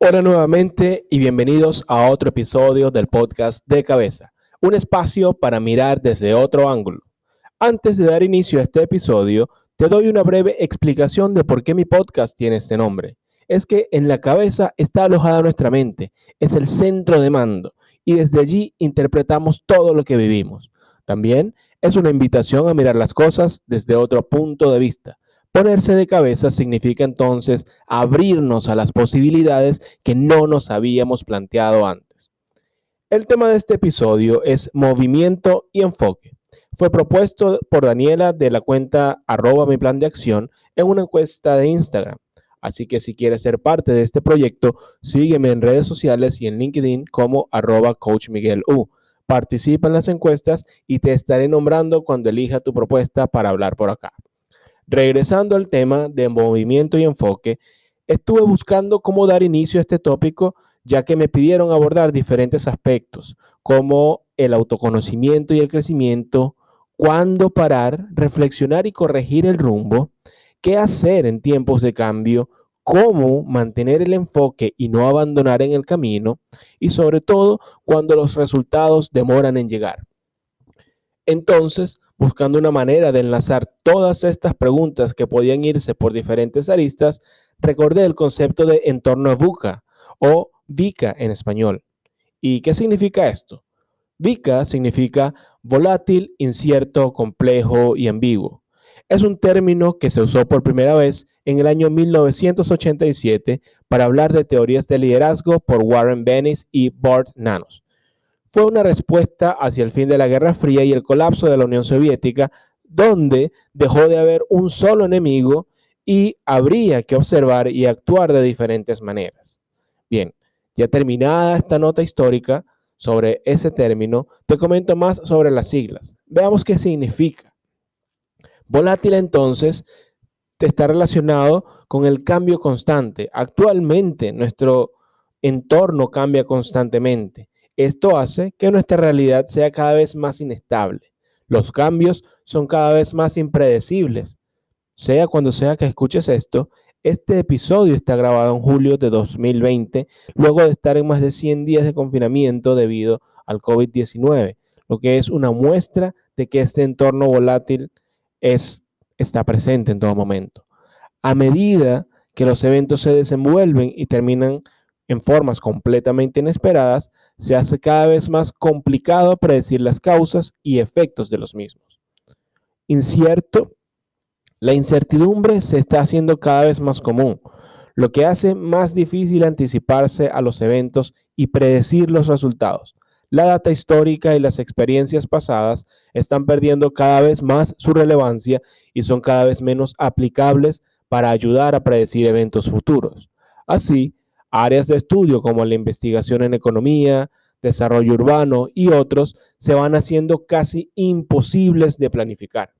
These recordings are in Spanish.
Hola nuevamente y bienvenidos a otro episodio del podcast de cabeza, un espacio para mirar desde otro ángulo. Antes de dar inicio a este episodio, te doy una breve explicación de por qué mi podcast tiene este nombre. Es que en la cabeza está alojada nuestra mente, es el centro de mando y desde allí interpretamos todo lo que vivimos. También es una invitación a mirar las cosas desde otro punto de vista Ponerse de cabeza significa entonces abrirnos a las posibilidades que no nos habíamos planteado antes. El tema de este episodio es movimiento y enfoque. Fue propuesto por Daniela de la cuenta arroba mi plan de acción en una encuesta de Instagram. Así que si quieres ser parte de este proyecto, sígueme en redes sociales y en LinkedIn como arroba coach Miguel U. Participa en las encuestas y te estaré nombrando cuando elija tu propuesta para hablar por acá. Regresando al tema de movimiento y enfoque, estuve buscando cómo dar inicio a este tópico, ya que me pidieron abordar diferentes aspectos, como el autoconocimiento y el crecimiento, cuándo parar, reflexionar y corregir el rumbo, qué hacer en tiempos de cambio, cómo mantener el enfoque y no abandonar en el camino, y sobre todo cuando los resultados demoran en llegar. Entonces, buscando una manera de enlazar todas estas preguntas que podían irse por diferentes aristas, recordé el concepto de entorno VUCA o VICA en español. ¿Y qué significa esto? VICA significa volátil, incierto, complejo y ambiguo. Es un término que se usó por primera vez en el año 1987 para hablar de teorías de liderazgo por Warren Bennis y Bart Nanos fue una respuesta hacia el fin de la Guerra Fría y el colapso de la Unión Soviética, donde dejó de haber un solo enemigo y habría que observar y actuar de diferentes maneras. Bien, ya terminada esta nota histórica sobre ese término, te comento más sobre las siglas. Veamos qué significa. Volátil entonces está relacionado con el cambio constante. Actualmente nuestro entorno cambia constantemente. Esto hace que nuestra realidad sea cada vez más inestable. Los cambios son cada vez más impredecibles. Sea cuando sea que escuches esto, este episodio está grabado en julio de 2020, luego de estar en más de 100 días de confinamiento debido al COVID-19, lo que es una muestra de que este entorno volátil es, está presente en todo momento. A medida que los eventos se desenvuelven y terminan en formas completamente inesperadas, se hace cada vez más complicado predecir las causas y efectos de los mismos. Incierto, la incertidumbre se está haciendo cada vez más común, lo que hace más difícil anticiparse a los eventos y predecir los resultados. La data histórica y las experiencias pasadas están perdiendo cada vez más su relevancia y son cada vez menos aplicables para ayudar a predecir eventos futuros. Así, Áreas de estudio como la investigación en economía, desarrollo urbano y otros se van haciendo casi imposibles de planificar.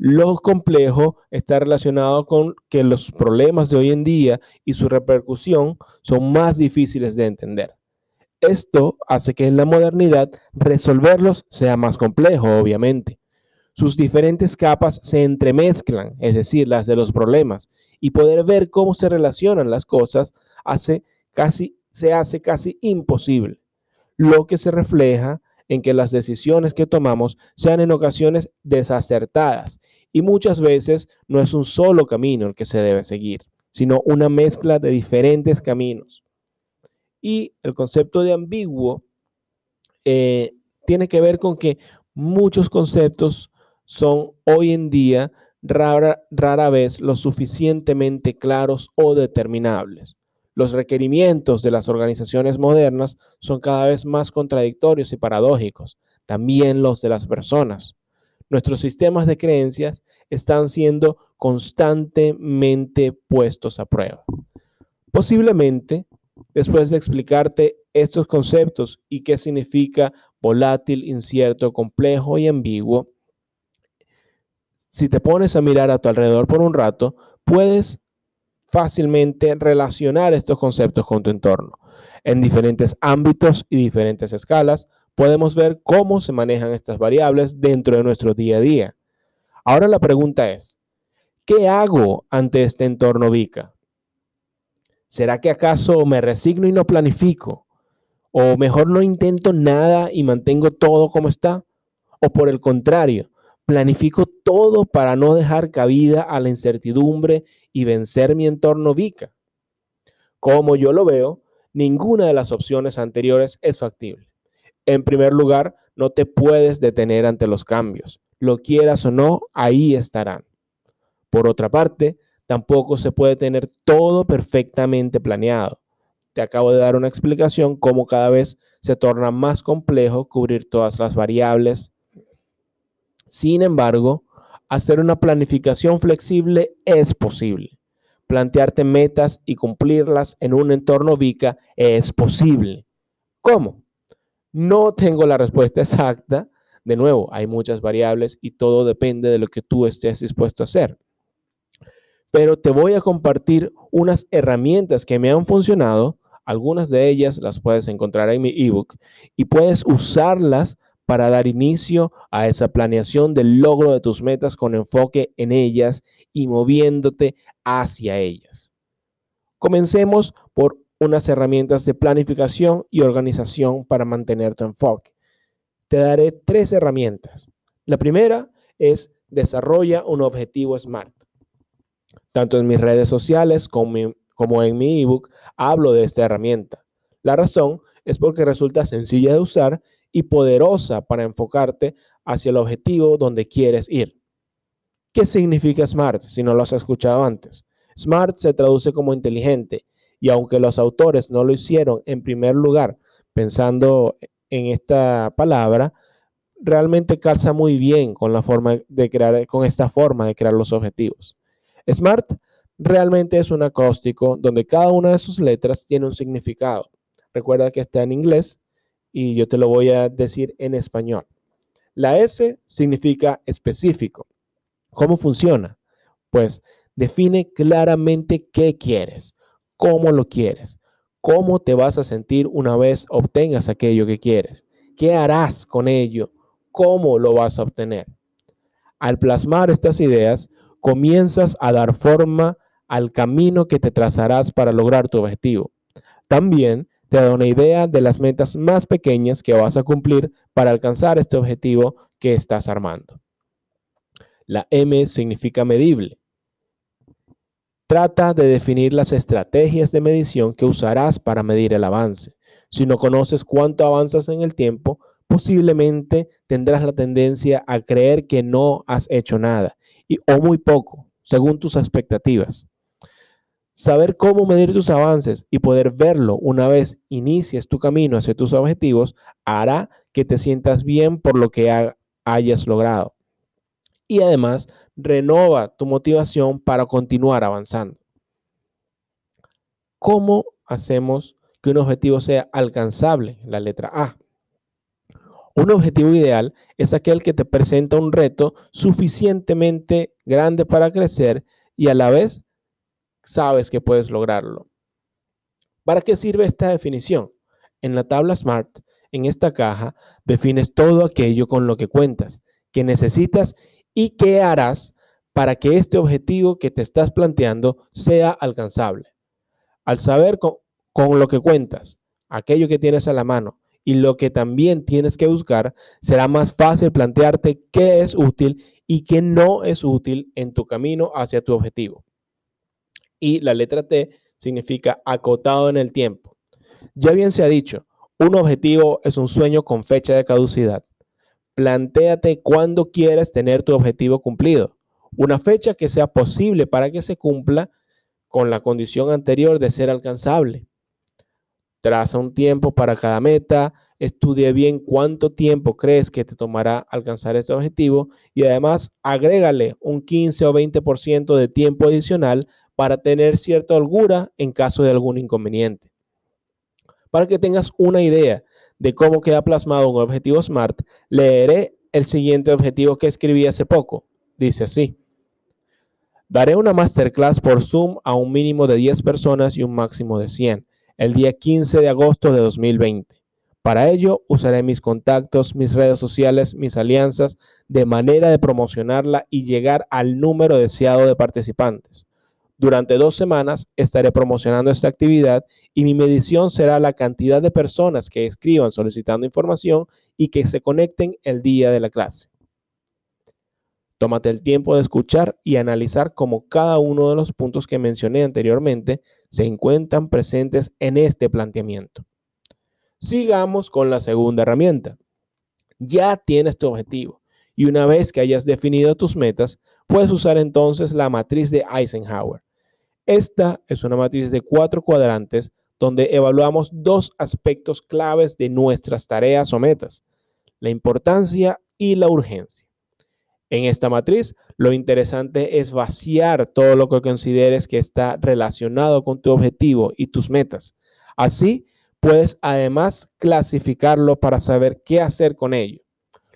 Lo complejo está relacionado con que los problemas de hoy en día y su repercusión son más difíciles de entender. Esto hace que en la modernidad resolverlos sea más complejo, obviamente. Sus diferentes capas se entremezclan, es decir, las de los problemas, y poder ver cómo se relacionan las cosas hace casi, se hace casi imposible, lo que se refleja en que las decisiones que tomamos sean en ocasiones desacertadas y muchas veces no es un solo camino el que se debe seguir, sino una mezcla de diferentes caminos. Y el concepto de ambiguo eh, tiene que ver con que muchos conceptos son hoy en día rara, vez lo suficientemente claros o determinables. Los requerimientos de las organizaciones modernas son cada vez más contradictorios y paradójicos, también los de las personas. Nuestros sistemas de creencias están siendo constantemente puestos a prueba. Posiblemente, después de explicarte estos conceptos y qué significa volátil, incierto, complejo y ambiguo, si te pones a mirar a tu alrededor por un rato, puedes fácilmente relacionar estos conceptos con tu entorno. En diferentes ámbitos y diferentes escalas, podemos ver cómo se manejan estas variables dentro de nuestro día a día. Ahora la pregunta es, ¿qué hago ante este entorno VICA? ¿Será que acaso me resigno y no planifico? ¿O mejor no intento nada y mantengo todo como está? ¿O por el contrario, planifico todo para no dejar cabida a la incertidumbre y vencer mi entorno VICA? Como yo lo veo, ninguna de las opciones anteriores es factible. En primer lugar, no te puedes detener ante los cambios. Lo quieras o no, ahí estarán. Por otra parte, tampoco se puede tener todo perfectamente planeado. Te acabo de dar una explicación cómo cada vez se torna más complejo cubrir todas las variables. Sin embargo, hacer una planificación flexible es posible. Plantearte metas y cumplirlas en un entorno VICA es posible. ¿Cómo? No tengo la respuesta exacta. De nuevo, hay muchas variables y todo depende de lo que tú estés dispuesto a hacer pero te voy a compartir unas herramientas que me han funcionado. Algunas de ellas las puedes encontrar en mi ebook y puedes usarlas para dar inicio a esa planeación del logro de tus metas con enfoque en ellas y moviéndote hacia ellas. Comencemos por unas herramientas de planificación y organización para mantener tu enfoque. Te daré tres herramientas. La primera es desarrolla un objetivo SMART. Tanto en mis redes sociales como, en mi ebook hablo de esta herramienta. La razón es porque resulta sencilla de usar y poderosa para enfocarte hacia el objetivo donde quieres ir. ¿Qué significa SMART si no lo has escuchado antes? SMART se traduce como inteligente y aunque los autores no lo hicieron en primer lugar pensando en esta palabra, realmente calza muy bien con la forma de crear con esta forma de crear los objetivos. SMART realmente es un acróstico donde cada una de sus letras tiene un significado. Recuerda que está en inglés y yo te lo voy a decir en español. La S significa específico. ¿Cómo funciona? Pues define claramente qué quieres, cómo lo quieres, cómo te vas a sentir una vez obtengas aquello que quieres, qué harás con ello, cómo lo vas a obtener. Al plasmar estas ideas, comienzas a dar forma al camino que te trazarás para lograr tu objetivo. También te da una idea de las metas más pequeñas que vas a cumplir para alcanzar este objetivo que estás armando. La M significa medible. Trata de definir las estrategias de medición que usarás para medir el avance. Si no conoces cuánto avanzas en el tiempo, posiblemente tendrás la tendencia a creer que no has hecho nada y, o muy poco, según tus expectativas. Saber cómo medir tus avances y poder verlo una vez inicies tu camino hacia tus objetivos hará que te sientas bien por lo que hayas logrado. Y además, renova tu motivación para continuar avanzando. ¿Cómo hacemos que un objetivo sea alcanzable? La letra A. Un objetivo ideal es aquel que te presenta un reto suficientemente grande para crecer y a la vez sabes que puedes lograrlo. ¿Para qué sirve esta definición? En la tabla SMART, en esta caja, defines todo aquello con lo que cuentas, que necesitas y qué harás para que este objetivo que te estás planteando sea alcanzable. Al saber con, con lo que cuentas, aquello que tienes a la mano, y lo que también tienes que buscar, será más fácil plantearte qué es útil y qué no es útil en tu camino hacia tu objetivo. Y la letra T significa acotado en el tiempo. Ya bien se ha dicho, un objetivo es un sueño con fecha de caducidad. Plantéate cuándo quieres tener tu objetivo cumplido. Una fecha que sea posible para que se cumpla con la condición anterior de ser alcanzable. Traza un tiempo para cada meta, estudie bien cuánto tiempo crees que te tomará alcanzar este objetivo y además agrégale un 15 o 20% de tiempo adicional para tener cierta holgura en caso de algún inconveniente. Para que tengas una idea de cómo queda plasmado un objetivo SMART, leeré el siguiente objetivo que escribí hace poco. Dice así. Daré una masterclass por Zoom a un mínimo de 10 personas y un máximo de 100 el día 15 de agosto de 2020. Para ello, usaré mis contactos, mis redes sociales, mis alianzas, de manera de promocionarla y llegar al número deseado de participantes. Durante dos semanas estaré promocionando esta actividad y mi medición será la cantidad de personas que escriban solicitando información y que se conecten el día de la clase. Tómate el tiempo de escuchar y analizar cómo cada uno de los puntos que mencioné anteriormente se encuentran presentes en este planteamiento. Sigamos con la segunda herramienta. Ya tienes tu objetivo y una vez que hayas definido tus metas, puedes usar entonces la matriz de Eisenhower. Esta es una matriz de cuatro cuadrantes donde evaluamos dos aspectos claves de nuestras tareas o metas, la importancia y la urgencia. En esta matriz, lo interesante es vaciar todo lo que consideres que está relacionado con tu objetivo y tus metas. Así, puedes además clasificarlo para saber qué hacer con ello.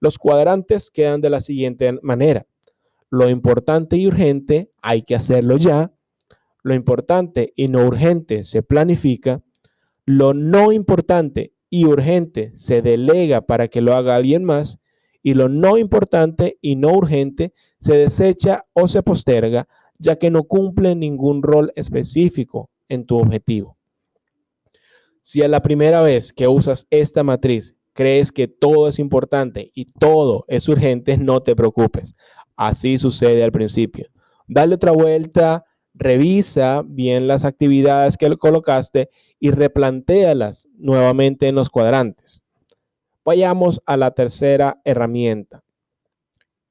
Los cuadrantes quedan de la siguiente manera. Lo importante y urgente hay que hacerlo ya. Lo importante y no urgente se planifica. Lo no importante y urgente se delega para que lo haga alguien más y lo no importante y no urgente se desecha o se posterga, ya que no cumple ningún rol específico en tu objetivo. Si a la primera vez que usas esta matriz crees que todo es importante y todo es urgente, no te preocupes. Así sucede al principio. Dale otra vuelta, revisa bien las actividades que colocaste y replantéalas nuevamente en los cuadrantes. Vayamos a la tercera herramienta.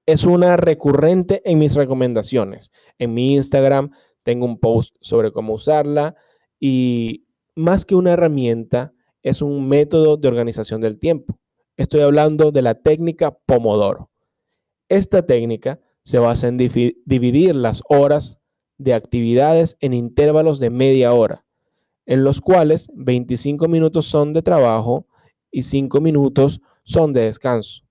Es una recurrente en mis recomendaciones. En mi Instagram tengo un post sobre cómo usarla y más que una herramienta, es un método de organización del tiempo. Estoy hablando de la técnica Pomodoro. Esta técnica se basa en dividir las horas de actividades en intervalos de media hora, en los cuales 25 minutos son de trabajo y 5 minutos son de descanso.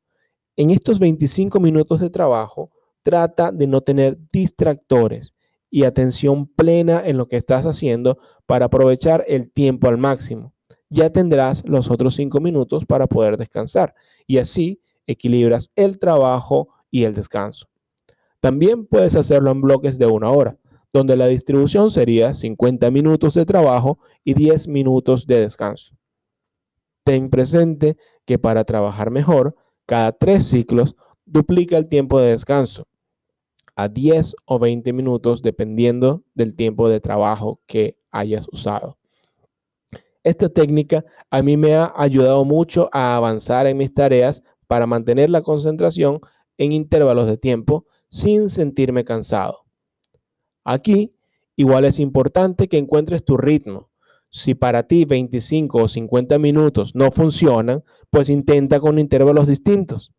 En estos 25 minutos de trabajo, trata de no tener distractores y atención plena en lo que estás haciendo para aprovechar el tiempo al máximo. Ya tendrás los otros 5 minutos para poder descansar y así equilibras el trabajo y el descanso. También puedes hacerlo en bloques de una hora, donde la distribución sería 50 minutos de trabajo y 10 minutos de descanso. Ten presente que para trabajar mejor, cada tres ciclos duplica el tiempo de descanso a 10 o 20 minutos dependiendo del tiempo de trabajo que hayas usado. Esta técnica a mí me ha ayudado mucho a avanzar en mis tareas para mantener la concentración en intervalos de tiempo sin sentirme cansado. Aquí, igual es importante que encuentres tu ritmo si para ti 25 o 50 minutos no funcionan, pues intenta con intervalos distintos.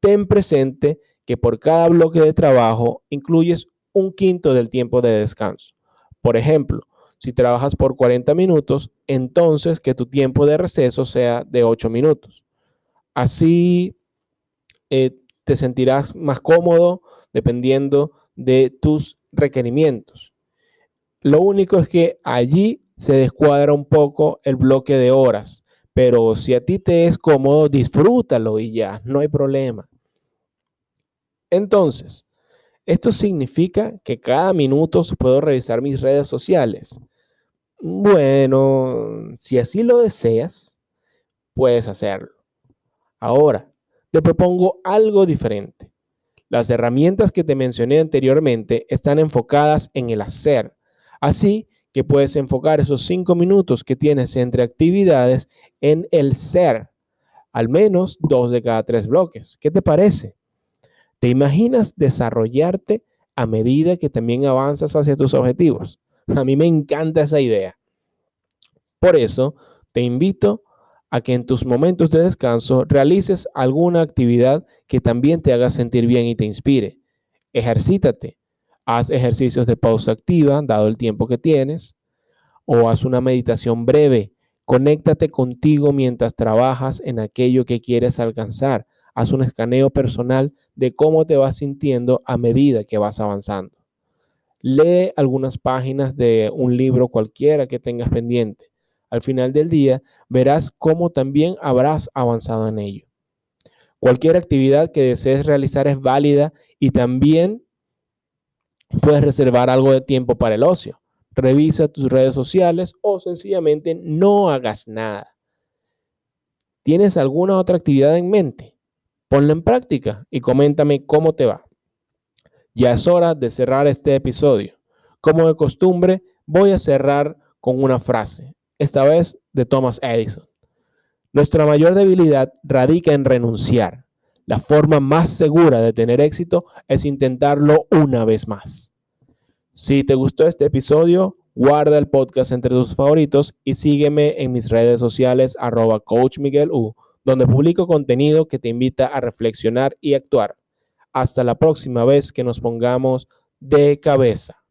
Ten presente que por cada bloque de trabajo incluyes un quinto del tiempo de descanso. Por ejemplo, si trabajas por 40 minutos, entonces que tu tiempo de receso sea de 8 minutos. Así eh, te sentirás más cómodo dependiendo de tus requerimientos. Lo único es que allí se descuadra un poco el bloque de horas. Pero si a ti te es cómodo, disfrútalo y ya, no hay problema. Entonces, esto significa que cada minuto puedo revisar mis redes sociales. Bueno, si así lo deseas, puedes hacerlo. Ahora, te propongo algo diferente. Las herramientas que te mencioné anteriormente están enfocadas en el hacer. Así que puedes enfocar esos cinco minutos que tienes entre actividades en el ser, al menos dos de cada tres bloques. ¿Qué te parece? ¿Te imaginas desarrollarte a medida que también avanzas hacia tus objetivos? A mí me encanta esa idea. Por eso, te invito a que en tus momentos de descanso realices alguna actividad que también te haga sentir bien y te inspire. Ejercítate, Haz ejercicios de pausa activa, dado el tiempo que tienes, o haz una meditación breve. Conéctate contigo mientras trabajas en aquello que quieres alcanzar. Haz un escaneo personal de cómo te vas sintiendo a medida que vas avanzando. Lee algunas páginas de un libro cualquiera que tengas pendiente. Al final del día verás cómo también habrás avanzado en ello. Cualquier actividad que desees realizar es válida y también Puedes reservar algo de tiempo para el ocio. Revisa tus redes sociales o sencillamente no hagas nada. ¿Tienes alguna otra actividad en mente? Ponla en práctica y coméntame cómo te va. Ya es hora de cerrar este episodio. Como de costumbre, voy a cerrar con una frase, esta vez de Thomas Edison. Nuestra mayor debilidad radica en renunciar. La forma más segura de tener éxito es intentarlo una vez más. Si te gustó este episodio, guarda el podcast entre tus favoritos y sígueme en mis redes sociales arroba coachmiguelu, donde publico contenido que te invita a reflexionar y actuar. Hasta la próxima vez que nos pongamos de cabeza.